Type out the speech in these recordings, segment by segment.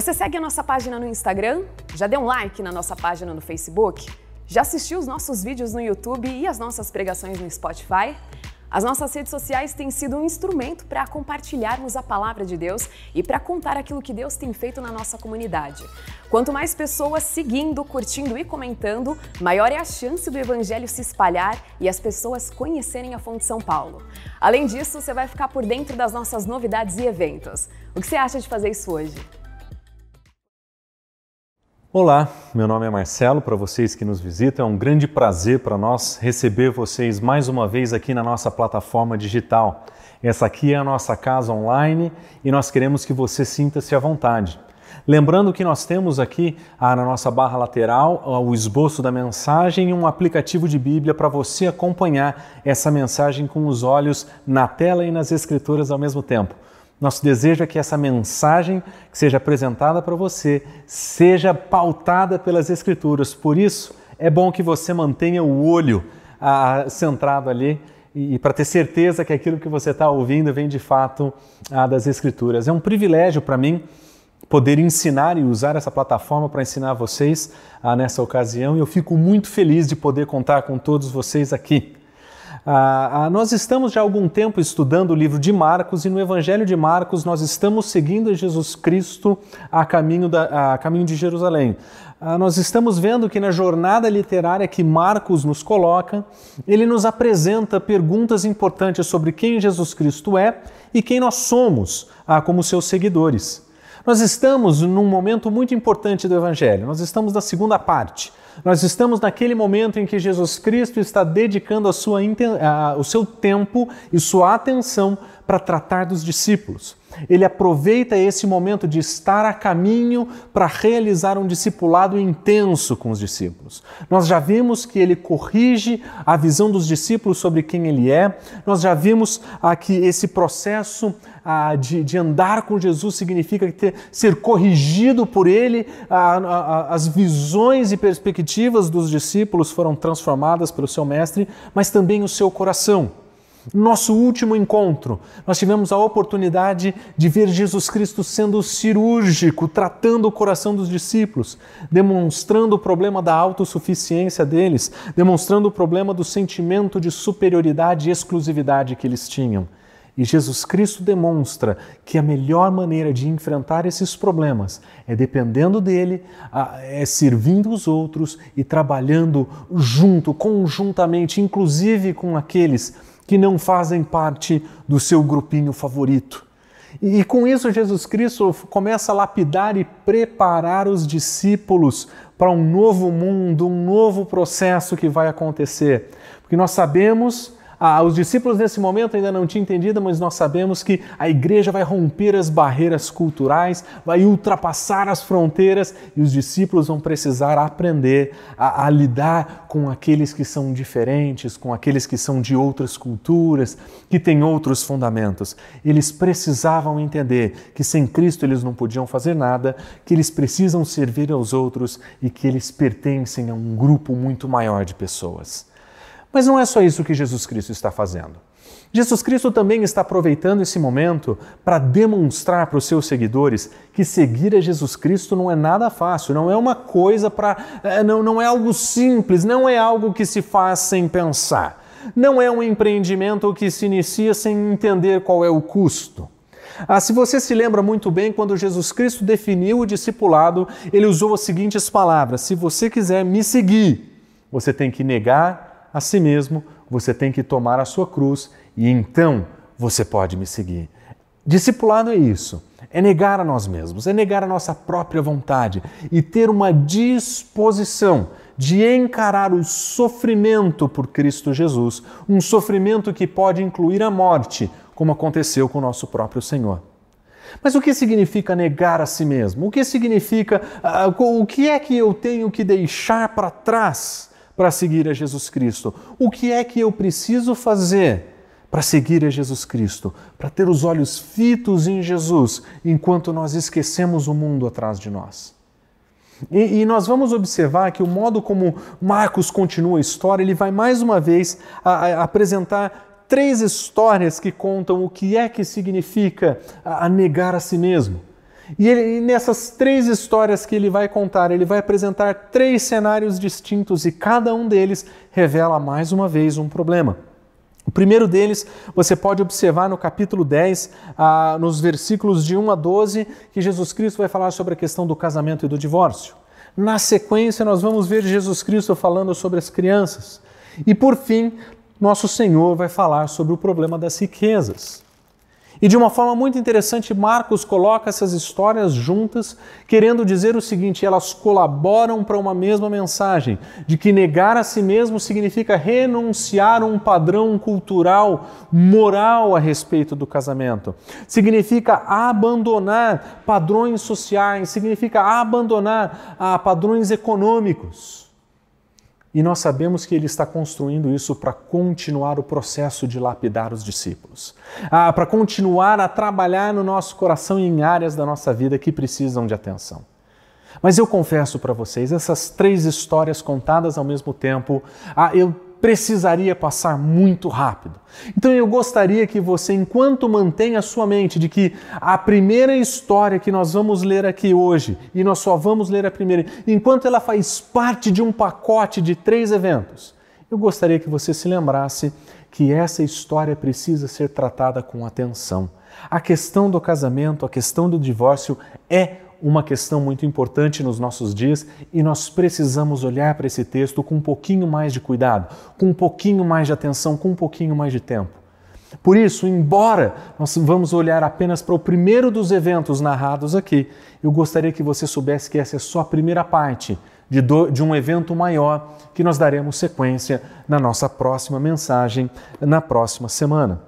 Você segue a nossa página no Instagram? Já deu um like na nossa página no Facebook? Já assistiu os nossos vídeos no YouTube e as nossas pregações no Spotify? As nossas redes sociais têm sido um instrumento para compartilharmos a palavra de Deus e para contar aquilo que Deus tem feito na nossa comunidade. Quanto mais pessoas seguindo, curtindo e comentando, maior é a chance do evangelho se espalhar e as pessoas conhecerem a Fonte São Paulo. Além disso, você vai ficar por dentro das nossas novidades e eventos. O que você acha de fazer isso hoje? Olá, meu nome é Marcelo. Para vocês que nos visitam, é um grande prazer para nós receber vocês mais uma vez aqui na nossa plataforma digital. Essa aqui é a nossa casa online e nós queremos que você sinta-se à vontade. Lembrando que nós temos aqui ah, na nossa barra lateral ah, o esboço da mensagem e um aplicativo de Bíblia para você acompanhar essa mensagem com os olhos na tela e nas escrituras ao mesmo tempo. Nosso desejo é que essa mensagem que seja apresentada para você seja pautada pelas Escrituras. Por isso, é bom que você mantenha o olho ah, centrado ali e, e para ter certeza que aquilo que você está ouvindo vem de fato ah, das Escrituras. É um privilégio para mim poder ensinar e usar essa plataforma para ensinar vocês ah, nessa ocasião e eu fico muito feliz de poder contar com todos vocês aqui. Ah, ah, nós estamos já há algum tempo estudando o livro de Marcos e no Evangelho de Marcos nós estamos seguindo Jesus Cristo a caminho, da, a caminho de Jerusalém. Ah, nós estamos vendo que na jornada literária que Marcos nos coloca, ele nos apresenta perguntas importantes sobre quem Jesus Cristo é e quem nós somos ah, como seus seguidores. Nós estamos num momento muito importante do Evangelho, nós estamos na segunda parte. Nós estamos naquele momento em que Jesus Cristo está dedicando a sua, a, o seu tempo e sua atenção para tratar dos discípulos. Ele aproveita esse momento de estar a caminho para realizar um discipulado intenso com os discípulos. Nós já vimos que ele corrige a visão dos discípulos sobre quem ele é, nós já vimos ah, que esse processo ah, de, de, andar com Jesus significa ter, ser corrigido por ele, ah, ah, as visões e perspectivas dos discípulos foram transformadas pelo seu mestre, mas também o seu coração. Nosso último encontro, nós tivemos a oportunidade de ver Jesus Cristo sendo cirúrgico, tratando o coração dos discípulos, demonstrando o problema da autossuficiência deles, demonstrando o problema do sentimento de superioridade e exclusividade que eles tinham. E Jesus Cristo demonstra que a melhor maneira de enfrentar esses problemas é dependendo dele, é servindo os outros e trabalhando junto, conjuntamente, inclusive com aqueles que não fazem parte do seu grupinho favorito. E, com isso, Jesus Cristo começa a lapidar e preparar os discípulos para um novo mundo, um novo processo que vai acontecer. Porque nós sabemos ah, os discípulos nesse momento ainda não tinham entendido, mas nós sabemos que a igreja vai romper as barreiras culturais, vai ultrapassar as fronteiras e os discípulos vão precisar aprender a, a lidar com aqueles que são diferentes, com aqueles que são de outras culturas, que têm outros fundamentos. Eles precisavam entender que sem Cristo eles não podiam fazer nada, que eles precisam servir aos outros e que eles pertencem a um grupo muito maior de pessoas. Mas não é só isso que Jesus Cristo está fazendo. Jesus Cristo também está aproveitando esse momento para demonstrar para os seus seguidores que seguir a Jesus Cristo não é nada fácil, não é uma coisa para. É, não, não é algo simples, não é algo que se faz sem pensar. Não é um empreendimento que se inicia sem entender qual é o custo. Ah, se você se lembra muito bem, quando Jesus Cristo definiu o discipulado, ele usou as seguintes palavras: Se você quiser me seguir, você tem que negar a si mesmo, você tem que tomar a sua cruz e então você pode me seguir. Discipulado é isso, é negar a nós mesmos, é negar a nossa própria vontade e ter uma disposição de encarar o sofrimento por Cristo Jesus, um sofrimento que pode incluir a morte, como aconteceu com o nosso próprio Senhor. Mas o que significa negar a si mesmo? O que significa, uh, o que é que eu tenho que deixar para trás? Para seguir a Jesus Cristo? O que é que eu preciso fazer para seguir a Jesus Cristo? Para ter os olhos fitos em Jesus enquanto nós esquecemos o mundo atrás de nós? E, e, nós vamos observar que o modo como Marcos continua a história, ele vai mais uma vez a, a apresentar três histórias que contam o que é que significa a, a negar a si mesmo. E, ele, e nessas três histórias que ele vai contar, ele vai apresentar três cenários distintos e cada um deles revela mais uma vez um problema. O primeiro deles você pode observar no capítulo 10, ah, nos versículos de 1 a 12, que Jesus Cristo vai falar sobre a questão do casamento e do divórcio. Na sequência, nós vamos ver Jesus Cristo falando sobre as crianças. E por fim, nosso Senhor vai falar sobre o problema das riquezas. E de uma forma muito interessante, Marcos coloca essas histórias juntas, querendo dizer o seguinte: elas colaboram para uma mesma mensagem, de que negar a si mesmo significa renunciar a um padrão cultural, moral a respeito do casamento. Significa abandonar padrões sociais, significa abandonar ah, padrões econômicos. E nós sabemos que ele está construindo isso para continuar o processo de lapidar os discípulos, ah, para continuar a trabalhar no nosso coração em áreas da nossa vida que precisam de atenção. Mas eu confesso para vocês, essas três histórias contadas ao mesmo tempo, ah, eu precisaria passar muito rápido. Então eu gostaria que você, enquanto mantém a sua mente de que a primeira história que nós vamos ler aqui hoje, e nós só vamos ler a primeira, enquanto ela faz parte de um pacote de três eventos, eu gostaria que você se lembrasse que essa história precisa ser tratada com atenção. A questão do casamento, a questão do divórcio é uma questão muito importante nos nossos dias e nós precisamos olhar para esse texto com um pouquinho mais de cuidado, com um pouquinho mais de atenção, com um pouquinho mais de tempo. Por isso, embora nós vamos olhar apenas para o primeiro dos eventos narrados aqui, eu gostaria que você soubesse que essa é só a primeira parte de, do, de um evento maior que nós daremos sequência na nossa próxima mensagem, na próxima semana.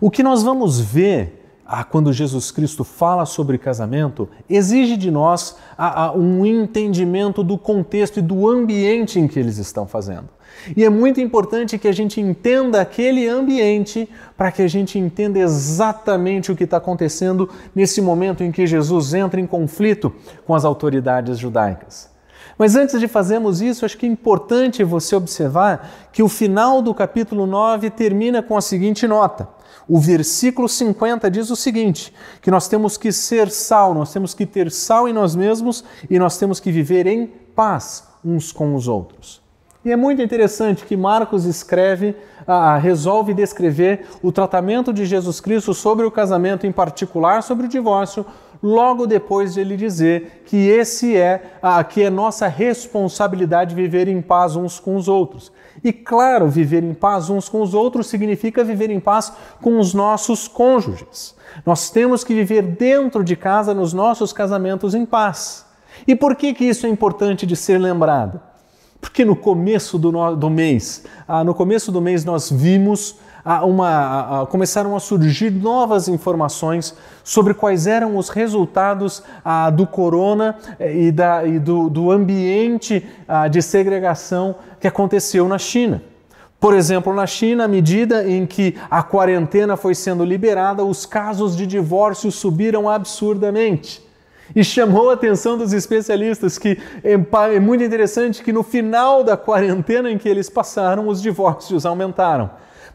O que nós vamos ver ah, quando Jesus Cristo fala sobre casamento, exige de nós ah, ah, um entendimento do contexto e do ambiente em que eles estão fazendo. E é muito importante que a gente entenda aquele ambiente para que a gente entenda exatamente o que está acontecendo nesse momento em que Jesus entra em conflito com as autoridades judaicas. Mas antes de fazermos isso, acho que é importante você observar que o final do capítulo 9 termina com a seguinte nota. O versículo 50 diz o seguinte: que nós temos que ser sal, nós temos que ter sal em nós mesmos e nós temos que viver em paz uns com os outros. E é muito interessante que Marcos escreve, ah, resolve descrever o tratamento de Jesus Cristo sobre o casamento, em particular sobre o divórcio, logo depois de ele dizer que esse é ah, que é nossa responsabilidade viver em paz uns com os outros. E claro, viver em paz uns com os outros significa viver em paz com os nossos cônjuges. Nós temos que viver dentro de casa, nos nossos casamentos, em paz. E por que, que isso é importante de ser lembrado? Porque no começo do, do mês, ah, no começo do mês nós vimos uma, começaram a surgir novas informações sobre quais eram os resultados do corona eh, e, da, e do, do ambiente de segregação que aconteceu na China. Por exemplo, na China, à medida em que a quarentena foi sendo liberada, os casos de divórcio subiram absurdamente. E chamou a atenção dos especialistas que é muito interessante que no final da quarentena em que eles passaram, os divórcios aumentaram.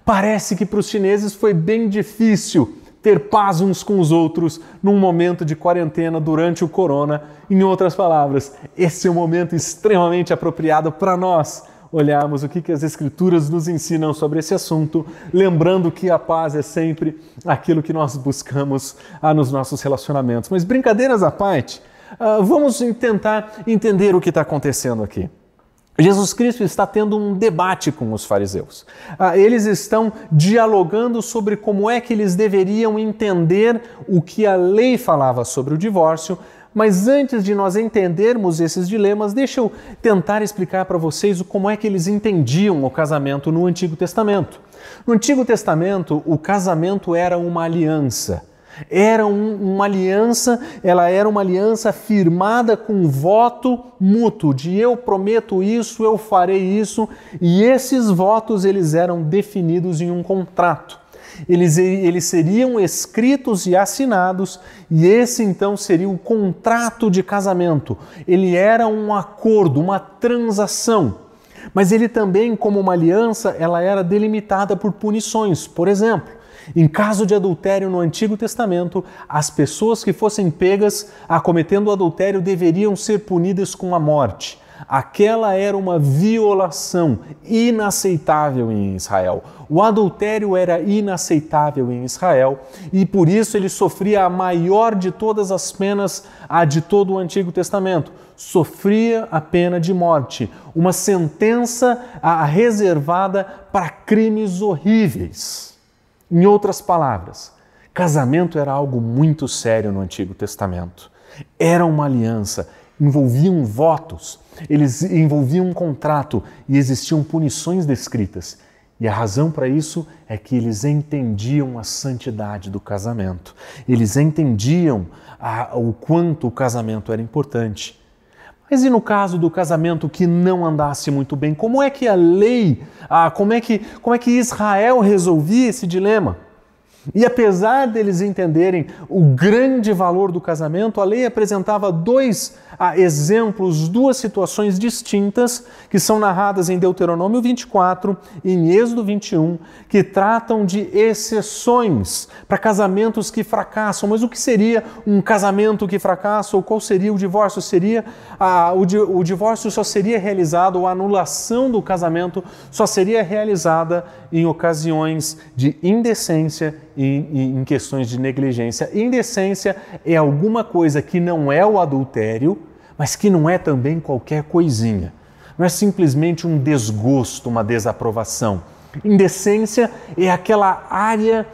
Parece que para os chineses foi bem difícil ter paz uns com os outros num momento de quarentena durante o corona. Em outras palavras, esse é um momento extremamente apropriado para nós olharmos o que, que as Escrituras nos ensinam sobre esse assunto, lembrando que a paz é sempre aquilo que nós buscamos ah, nos nossos relacionamentos. Mas brincadeiras à parte, ah, vamos tentar entender o que está acontecendo aqui. Jesus Cristo está tendo um debate com os fariseus. Ah, eles estão dialogando sobre como é que eles deveriam entender o que a lei falava sobre o divórcio. Mas antes de nós entendermos esses dilemas, deixa eu tentar explicar para vocês como é que eles entendiam o casamento no Antigo Testamento. No Antigo Testamento, o casamento era uma aliança. Era um, uma aliança, ela era uma aliança firmada com voto mútuo, de eu prometo isso, eu farei isso, e esses votos eles eram definidos em um contrato. Eles, eles seriam escritos e assinados, e esse então seria o contrato de casamento. Ele era um acordo, uma transação. Mas ele também, como uma aliança, ela era delimitada por punições. Por exemplo, Em caso de adultério no Antigo Testamento, as pessoas que fossem pegas acometendo adultério deveriam ser punidas com a morte. Aquela era uma violação inaceitável em Israel. O adultério era inaceitável em Israel e por isso ele sofria a maior de todas as penas, a de todo o Antigo Testamento. Sofria a pena de morte, uma sentença reservada para crimes horríveis. Em outras palavras, casamento era algo muito sério no Antigo Testamento. Era uma aliança, envolviam votos, eles envolviam um contrato e existiam punições descritas. E a razão para isso é que eles entendiam a santidade do casamento. Eles entendiam a, o quanto o casamento era importante. Mas e no caso do casamento que não andasse muito bem, como é que a lei, ah, como, é que, como é que Israel resolvia esse dilema? E apesar deles entenderem o grande valor do casamento, a lei apresentava dois ah, exemplos, duas situações distintas que são narradas em Deuteronômio 24 e em Êxodo 21, que tratam de exceções para casamentos que fracassam. Mas o que seria um casamento que fracassa ou qual seria o divórcio? Seria ah, o, o divórcio só seria realizado, ou a anulação do casamento só seria realizada em ocasiões de indecência e em questões de negligência. Indecência é alguma coisa que não é o adultério, mas que não é também qualquer coisinha. Não é simplesmente um desgosto, uma desaprovação. Indecência é aquela área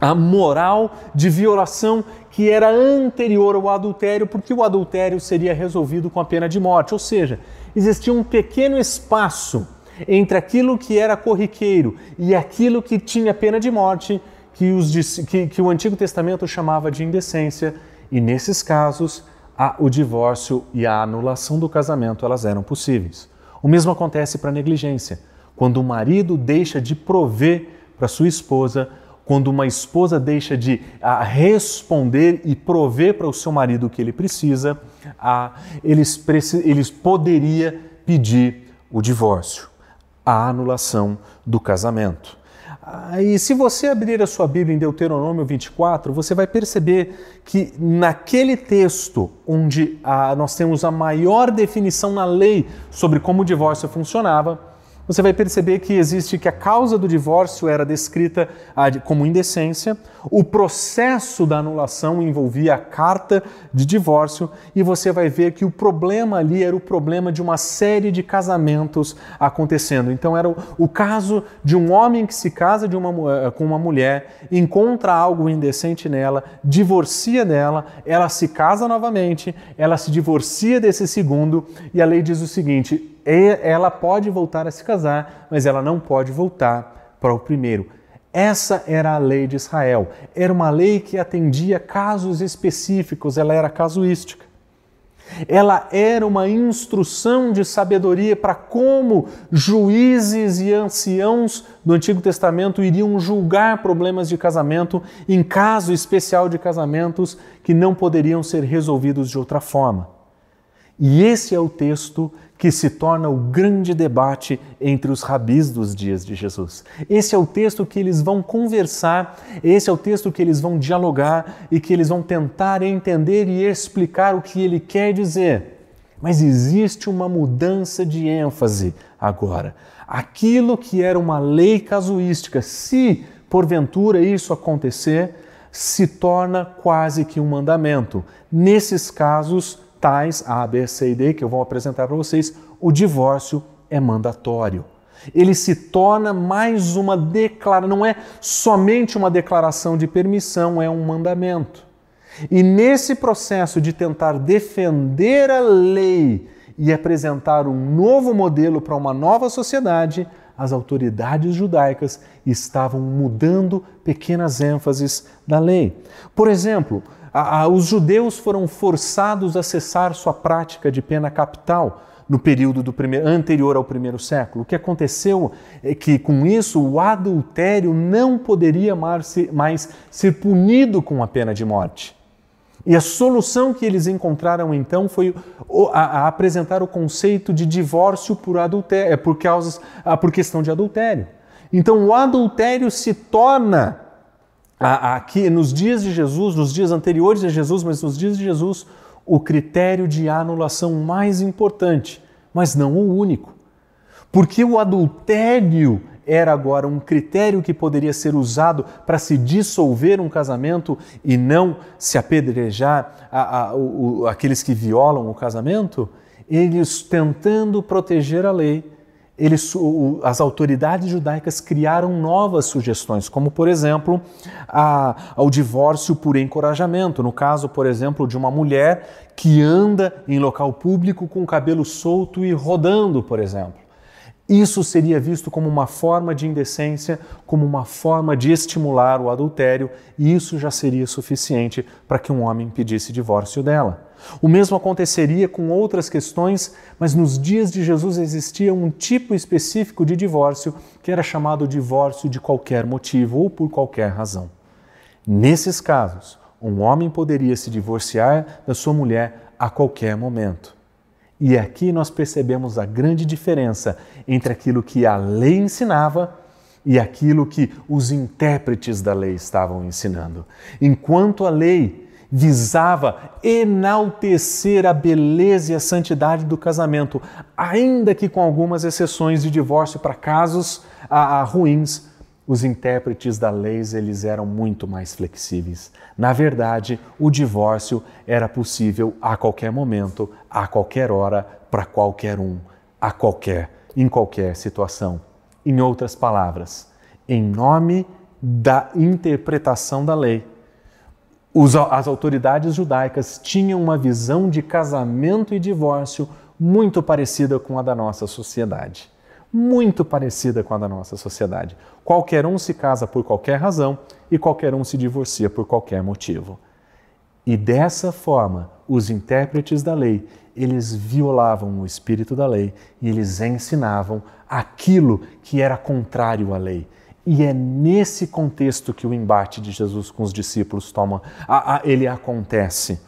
a moral de violação que era anterior ao adultério, porque o adultério seria resolvido com a pena de morte. Ou seja, existia um pequeno espaço entre aquilo que era corriqueiro e aquilo que tinha pena de morte, que, os, que, que o Antigo Testamento chamava de indecência, e nesses casos a, o divórcio e a anulação do casamento elas eram possíveis. O mesmo acontece para a negligência. Quando o marido deixa de prover para sua esposa, quando uma esposa deixa de a, responder e prover para o seu marido o que ele precisa, a, eles, eles poderia pedir o divórcio, a anulação do casamento. Ah, e se você abrir a sua Bíblia em Deuteronômio 24, você vai perceber que naquele texto onde ah, nós temos a maior definição na lei sobre como o divórcio funcionava, você vai perceber que existe que a causa do divórcio era descrita ah, como indecência, o processo da anulação envolvia a carta de divórcio e você vai ver que o problema ali era o problema de uma série de casamentos acontecendo. Então era o, caso de um homem que se casa uma, eh, com uma mulher, encontra algo indecente nela, divorcia dela, ela se casa novamente, ela se divorcia desse segundo e a lei diz o seguinte: ela pode voltar a se casar, mas ela não pode voltar para o primeiro. Essa era a lei de Israel. Era uma lei que atendia casos específicos, ela era casuística. Ela era uma instrução de sabedoria para como juízes e anciãos do Antigo Testamento iriam julgar problemas de casamento em caso especial de casamentos que não poderiam ser resolvidos de outra forma. E esse é o texto que se torna o grande debate entre os rabis dos dias de Jesus. Esse é o texto que eles vão conversar, esse é o texto que eles vão dialogar e que eles vão tentar entender e explicar o que ele quer dizer. Mas existe uma mudança de ênfase agora. Aquilo que era uma lei casuística, se porventura isso acontecer, se torna quase que um mandamento. Nesses casos, tais A, B, C e D, que eu vou apresentar para vocês, o divórcio é mandatório. Ele se torna mais uma declaração, não é somente uma declaração de permissão, é um mandamento. E nesse processo de tentar defender a lei e apresentar um novo modelo para uma nova sociedade, as autoridades judaicas estavam mudando pequenas ênfases da lei. Por exemplo, a, a, os judeus foram forçados a cessar sua prática de pena capital no período do primeiro, anterior ao primeiro século. O que aconteceu é que, com isso, o adultério não poderia mais, mais ser punido com a pena de morte. E a solução que eles encontraram então foi a, a apresentar o conceito de divórcio por adultério, é, por, causas, por questão de adultério. Então o adultério se torna aqui nos dias de Jesus, nos dias anteriores a Jesus, mas nos dias de Jesus, o critério de anulação mais importante, mas não o único. Porque o adultério era agora um critério que poderia ser usado para se dissolver um casamento e não se apedrejar a, a, o, aqueles que violam o casamento, eles tentando proteger a lei, eles, as autoridades judaicas criaram novas sugestões, como, por exemplo, ao divórcio por encorajamento. No caso, por exemplo, de uma mulher que anda em local público com o cabelo solto e rodando, por exemplo. Isso seria visto como uma forma de indecência, como uma forma de estimular o adultério, e isso já seria suficiente para que um homem pedisse divórcio dela. O mesmo aconteceria com outras questões, mas nos dias de Jesus existia um tipo específico de divórcio que era chamado divórcio de qualquer motivo ou por qualquer razão. Nesses casos, um homem poderia se divorciar da sua mulher a qualquer momento. E aqui nós percebemos a grande diferença entre aquilo que a lei ensinava e aquilo que os intérpretes da lei estavam ensinando. Enquanto a lei visava enaltecer a beleza e a santidade do casamento, ainda que com algumas exceções de divórcio para casos a, a ruins, os intérpretes da lei eles eram muito mais flexíveis. Na verdade, o divórcio era possível a qualquer momento, a qualquer hora, para qualquer um, a qualquer, em qualquer situação. Em outras palavras, em nome da interpretação da lei, as autoridades judaicas tinham uma visão de casamento e divórcio muito parecida com a da nossa sociedade muito parecida com a da nossa sociedade. Qualquer um se casa por qualquer razão e qualquer um se divorcia por qualquer motivo. E dessa forma, os intérpretes da lei, eles violavam o espírito da lei e eles ensinavam aquilo que era contrário à lei. E é nesse contexto que o embate de Jesus com os discípulos toma, a, a, ele acontece.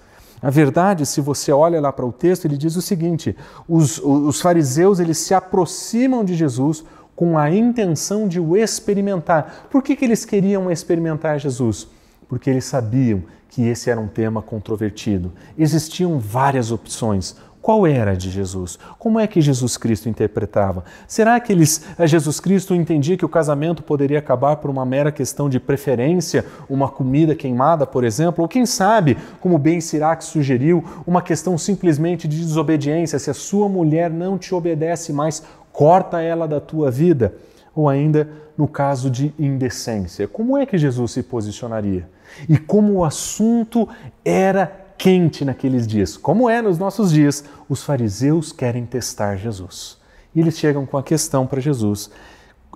Na verdade, se você olha lá para o texto, ele diz o seguinte: os, os fariseus eles se aproximam de Jesus com a intenção de o experimentar. Por que, que eles queriam experimentar Jesus? Porque eles sabiam que esse era um tema controvertido. Existiam várias opções. Qual era de Jesus? Como é que Jesus Cristo interpretava? Será que eles, eh, Jesus Cristo entendia que o casamento poderia acabar por uma mera questão de preferência, uma comida queimada, por exemplo? Ou quem sabe, como Ben Sirac sugeriu, uma questão simplesmente de desobediência, se a sua mulher não te obedece mais, corta ela da tua vida? Ou ainda no caso de indecência, como é que Jesus se posicionaria? E como o assunto era quente naqueles dias, como é nos nossos dias, os fariseus querem testar Jesus. E eles chegam com a questão para Jesus: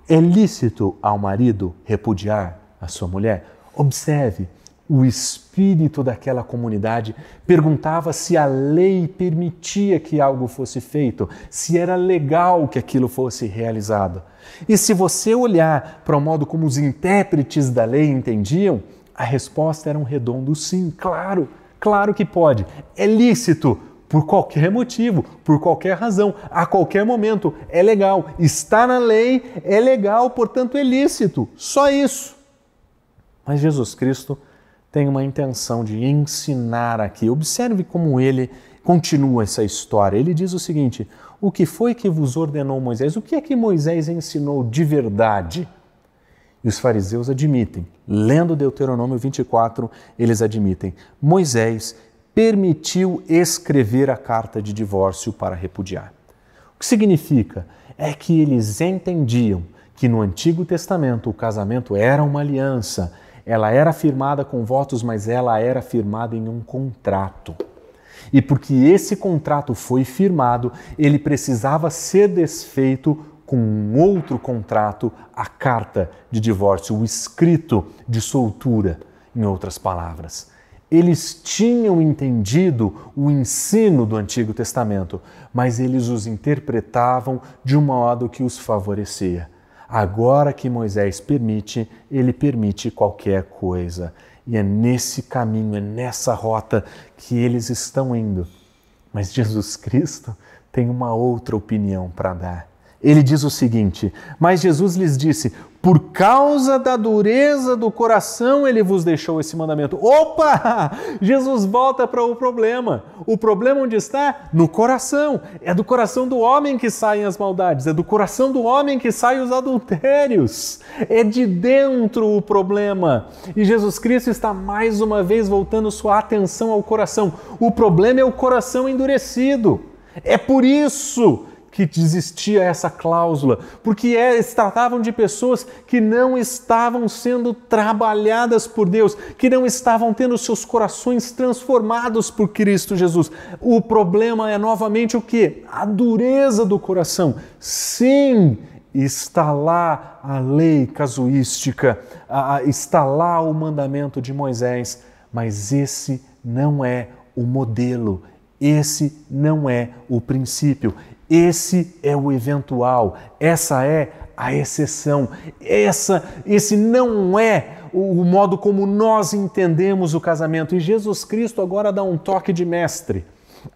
é lícito ao marido repudiar a sua mulher? Observe, o espírito daquela comunidade perguntava se a lei permitia que algo fosse feito, se era legal que aquilo fosse realizado. E se você olhar para o modo como os intérpretes da lei entendiam, a resposta era um redondo sim, claro. Claro que pode. É lícito por qualquer motivo, por qualquer razão, a qualquer momento. É legal. Está na lei, é legal, portanto é lícito. Só isso. Mas Jesus Cristo tem uma intenção de ensinar aqui. Observe como ele continua essa história. Ele diz o seguinte: O que foi que vos ordenou Moisés? O que é que Moisés ensinou de verdade? E os fariseus admitem, lendo Deuteronômio 24, eles admitem: Moisés permitiu escrever a carta de divórcio para repudiar. O que significa? É que eles entendiam que no Antigo Testamento o casamento era uma aliança, ela era firmada com votos, mas ela era firmada em um contrato. E porque esse contrato foi firmado, ele precisava ser desfeito com um outro contrato a carta de divórcio, o escrito de soltura, em outras palavras. Eles tinham entendido o ensino do Antigo Testamento, mas eles os interpretavam de um modo que os favorecia. Agora que Moisés permite, ele permite qualquer coisa. E é nesse caminho, é nessa rota que eles estão indo. Mas Jesus Cristo tem uma outra opinião para dar. Ele diz o seguinte: Mas Jesus lhes disse: Por causa da dureza do coração, ele vos deixou esse mandamento. Opa! Jesus volta para o problema. O problema onde está? No coração. É do coração do homem que saem as maldades, é do coração do homem que saem os adultérios. É de dentro o problema. E Jesus Cristo está mais uma vez voltando sua atenção ao coração. O problema é o coração endurecido. É por isso que existia essa cláusula, porque é, se tratavam de pessoas que não estavam sendo trabalhadas por Deus, que não estavam tendo seus corações transformados por Cristo Jesus. O problema é novamente o que? A dureza do coração. Sim, está lá a lei casuística, está lá o mandamento de Moisés, mas esse não é o modelo, esse não é o princípio. Esse é o eventual, essa é a exceção. Essa, esse não é o, modo como nós entendemos o casamento. E Jesus Cristo agora dá um toque de mestre.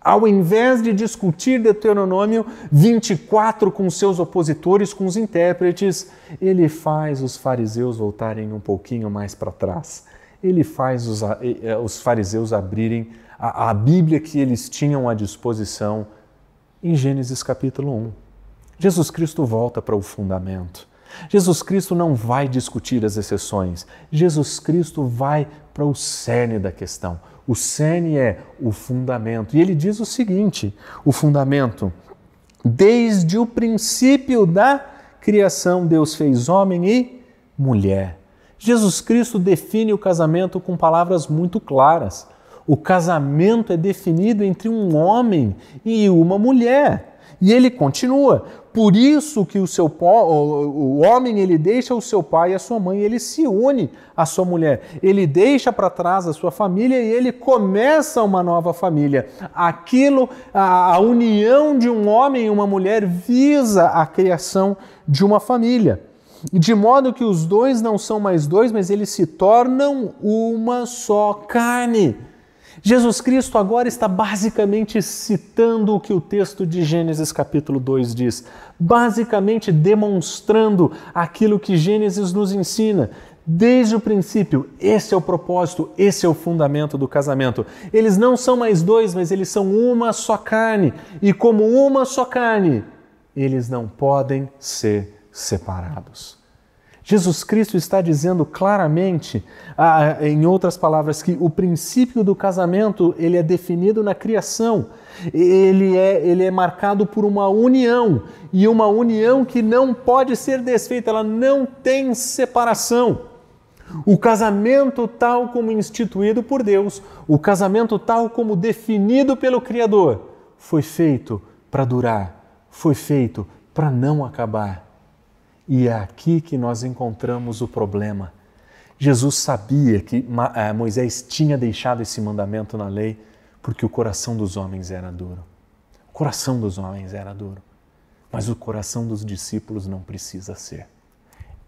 Ao invés de discutir Deuteronômio 24 com seus opositores, com os intérpretes, ele faz os fariseus voltarem um pouquinho mais para trás. Ele faz os, os fariseus abrirem a, a Bíblia que eles tinham à disposição em Gênesis capítulo 1. Jesus Cristo volta para o fundamento. Jesus Cristo não vai discutir as exceções. Jesus Cristo vai para o cerne da questão. O cerne é o fundamento. E ele diz o seguinte: o fundamento, desde o princípio da criação, Deus fez homem e mulher. Jesus Cristo define o casamento com palavras muito claras. O casamento é definido entre um homem e uma mulher. E ele continua: por isso que o seu o homem ele deixa o seu pai e a sua mãe, ele se une à sua mulher. Ele deixa para trás a sua família e ele começa uma nova família. Aquilo, a, a união de um homem e uma mulher visa a criação de uma família. De modo que os dois não são mais dois, mas eles se tornam uma só carne. Jesus Cristo agora está basicamente citando o que o texto de Gênesis capítulo 2 diz, basicamente demonstrando aquilo que Gênesis nos ensina. Desde o princípio, esse é o propósito, esse é o fundamento do casamento. Eles não são mais dois, mas eles são uma só carne. E como uma só carne, eles não podem ser separados. Jesus Cristo está dizendo claramente, ah, em outras palavras, que o princípio do casamento ele é definido na criação. Ele é, ele é marcado por uma união e uma união que não pode ser desfeita, ela não tem separação. O casamento, tal como instituído por Deus, o casamento, tal como definido pelo Criador, foi feito para durar, foi feito para não acabar. E é aqui que nós encontramos o problema. Jesus sabia que eh, Moisés tinha deixado esse mandamento na lei porque o coração dos homens era duro. O coração dos homens era duro, mas o coração dos discípulos não precisa ser.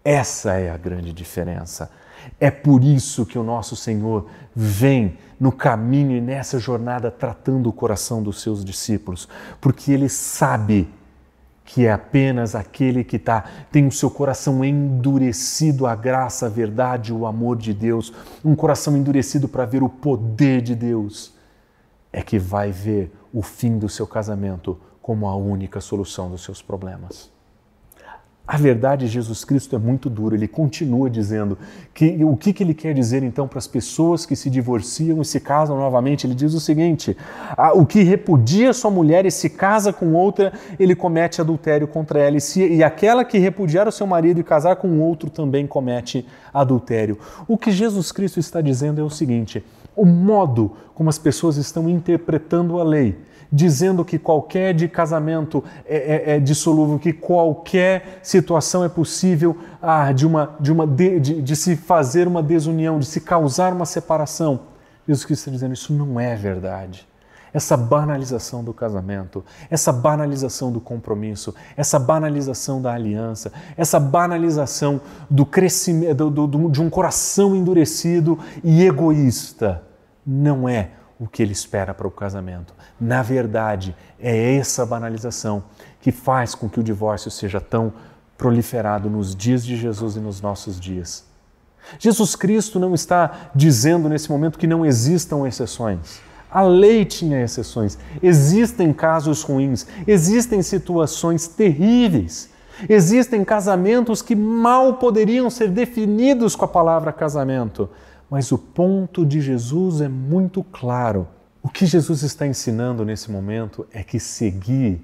Essa é a grande diferença. É por isso que o nosso Senhor vem no caminho e nessa jornada tratando o coração dos seus discípulos, porque ele sabe que é apenas aquele que tá, tem o seu coração endurecido à graça, à verdade, o amor de Deus, um coração endurecido para ver o poder de Deus, é que vai ver o fim do seu casamento como a única solução dos seus problemas. A verdade, Jesus Cristo é muito duro. Ele continua dizendo que o que, que ele quer dizer então para as pessoas que se divorciam e se casam novamente. Ele diz o seguinte: o que repudia sua mulher e se casa com outra, ele comete adultério contra ela. E, se, e aquela que repudiar o seu marido e casar com outro também comete adultério. O que Jesus Cristo está dizendo é o seguinte: o modo como as pessoas estão interpretando a lei dizendo que qualquer de casamento é, é, é dissolúvel, que qualquer situação é possível ah, de, uma, de, uma de, de, de se fazer uma desunião, de se causar uma separação. Jesus Cristo está dizendo isso não é verdade essa banalização do casamento, essa banalização do compromisso, essa banalização da aliança, essa banalização do crescimento do, do, de um coração endurecido e egoísta, não é o que ele espera para o casamento. Na verdade, é essa banalização que faz com que o divórcio seja tão proliferado nos dias de Jesus e nos nossos dias. Jesus Cristo não está dizendo nesse momento que não existam exceções. A lei tinha exceções. Existem casos ruins, existem situações terríveis. Existem casamentos que mal poderiam ser definidos com a palavra casamento. Mas o ponto de Jesus é muito claro. O que Jesus está ensinando nesse momento é que seguir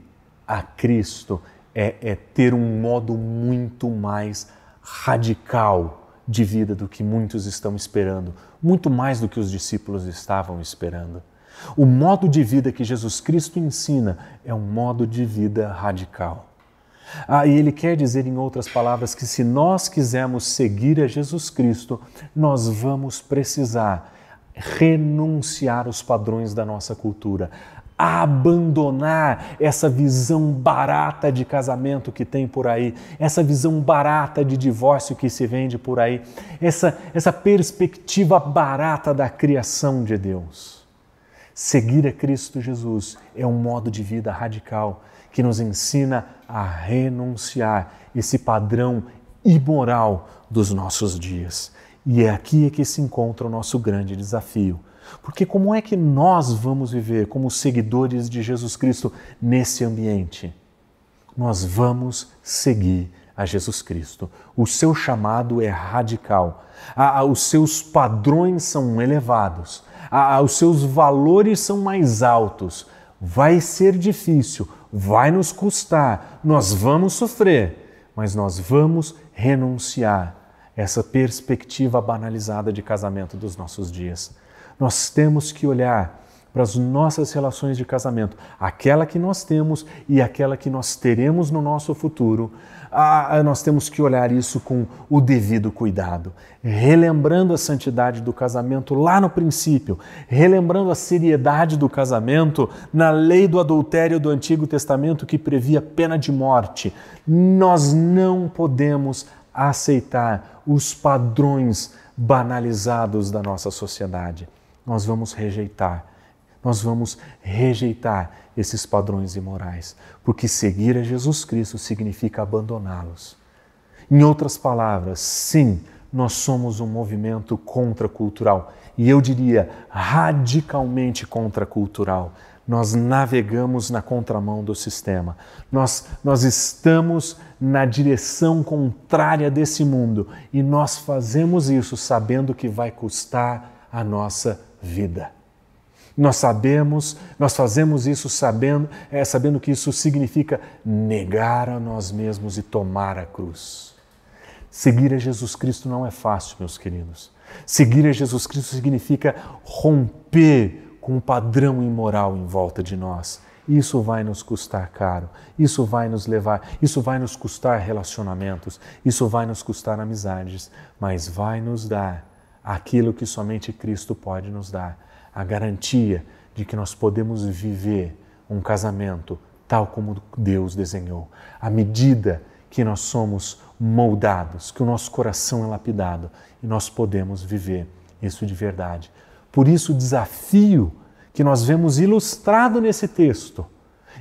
a Cristo é, é ter um modo muito mais radical de vida do que muitos estão esperando, muito mais do que os discípulos estavam esperando. O modo de vida que Jesus Cristo ensina é um modo de vida radical. Ah, e ele quer dizer, em outras palavras, que se nós quisermos seguir a Jesus Cristo, nós vamos precisar renunciar os padrões da nossa cultura, abandonar essa visão barata de casamento que tem por aí, essa visão barata de divórcio que se vende por aí, essa, essa perspectiva barata da criação de Deus. Seguir a Cristo Jesus é um modo de vida radical que nos ensina a renunciar esse padrão imoral dos nossos dias. E é aqui é que se encontra o nosso grande desafio porque como é que nós vamos viver como seguidores de Jesus Cristo nesse ambiente? Nós vamos seguir a Jesus Cristo. O seu chamado é radical. os seus padrões são elevados. os seus valores são mais altos. Vai ser difícil, vai nos custar, nós vamos sofrer, mas nós vamos renunciar essa perspectiva banalizada de casamento dos nossos dias. Nós temos que olhar para as nossas relações de casamento, aquela que nós temos e aquela que nós teremos no nosso futuro. Ah, nós temos que olhar isso com o devido cuidado, relembrando a santidade do casamento lá no princípio, relembrando a seriedade do casamento na lei do adultério do Antigo Testamento que previa pena de morte. Nós não podemos aceitar os padrões banalizados da nossa sociedade nós vamos rejeitar. Nós vamos rejeitar esses padrões imorais, porque seguir a Jesus Cristo significa abandoná-los. Em outras palavras, sim, nós somos um movimento contracultural e eu diria radicalmente contracultural. Nós navegamos na contramão do sistema. Nós, nós estamos na direção contrária desse mundo e nós fazemos isso sabendo que vai custar a nossa vida. Nós sabemos, nós fazemos isso sabendo, é, sabendo que isso significa negar a nós mesmos e tomar a cruz. Seguir a Jesus Cristo não é fácil, meus queridos. Seguir a Jesus Cristo significa romper com o padrão imoral em volta de nós. Isso vai nos custar caro, isso vai nos levar, isso vai nos custar relacionamentos, isso vai nos custar amizades, mas vai nos dar aquilo que somente Cristo pode nos dar, a garantia de que nós podemos viver um casamento tal como Deus desenhou, à medida que nós somos moldados, que o nosso coração é lapidado e nós podemos viver isso de verdade. Por isso, o desafio que nós vemos ilustrado nesse texto,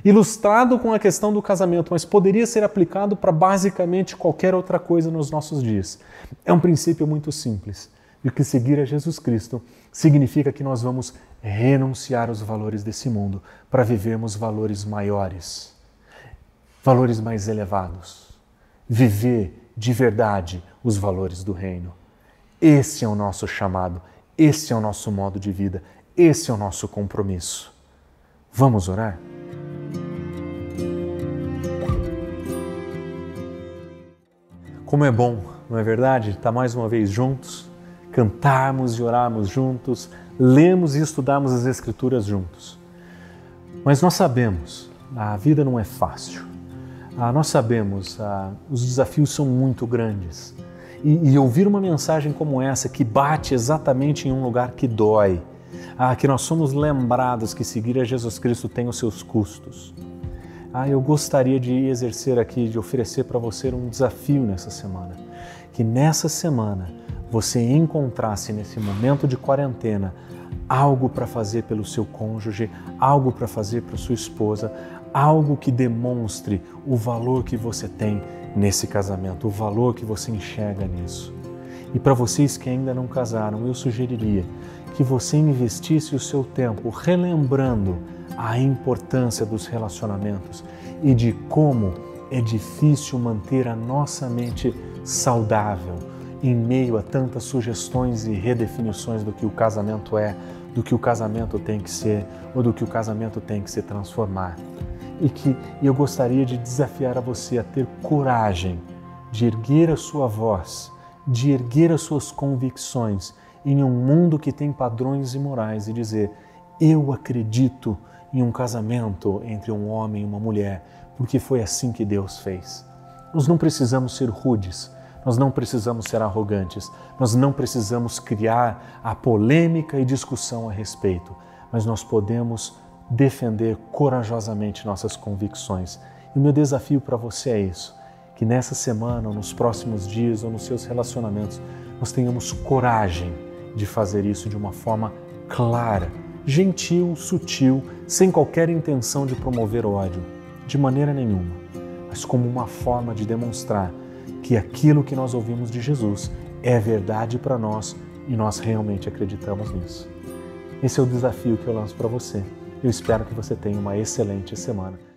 ilustrado com a questão do casamento, mas poderia ser aplicado para basicamente qualquer outra coisa nos nossos dias. É um princípio muito simples e que seguir a Jesus Cristo significa que nós vamos renunciar aos valores desse mundo para vivermos valores maiores, valores mais elevados. Viver de verdade os valores do reino. Esse é o nosso chamado, esse é o nosso modo de vida, esse é o nosso compromisso. Vamos orar? Como é bom, não é verdade? Estar mais uma vez juntos cantarmos e orarmos juntos, lemos e estudarmos as Escrituras juntos. Mas nós sabemos, a vida não é fácil. Ah, nós sabemos, ah, os desafios são muito grandes. E, e, ouvir uma mensagem como essa, que bate exatamente em um lugar que dói, ah, que nós somos lembrados que seguir a Jesus Cristo tem os seus custos. Ah, eu gostaria de exercer aqui, de oferecer para você um desafio nessa semana. Que nessa semana você encontrasse nesse momento de quarentena algo para fazer pelo seu cônjuge, algo para fazer para sua esposa, algo que demonstre o valor que você tem nesse casamento, o valor que você enxerga nisso. E para vocês que ainda não casaram, eu sugeriria que você investisse o seu tempo relembrando a importância dos relacionamentos e de como é difícil manter a nossa mente saudável em meio a tantas sugestões e redefinições do que o casamento é, do que o casamento tem que ser ou do que o casamento tem que se transformar. E que eu gostaria de desafiar a você a ter coragem de erguer a sua voz, de erguer as suas convicções em um mundo que tem padrões imorais e dizer: Eu acredito em um casamento entre um homem e uma mulher, porque foi assim que Deus fez. Nós não precisamos ser rudes, nós não precisamos ser arrogantes, nós não precisamos criar a polêmica e discussão a respeito, mas nós podemos defender corajosamente nossas convicções. E o meu desafio para você é isso: que nessa semana, ou nos próximos dias, ou nos seus relacionamentos, nós tenhamos coragem de fazer isso de uma forma clara gentil, sutil, sem qualquer intenção de promover ódio, de maneira nenhuma, mas como uma forma de demonstrar que aquilo que nós ouvimos de Jesus é verdade para nós e nós realmente acreditamos nisso. Esse é o desafio que eu lanço para você. Eu espero que você tenha uma excelente semana.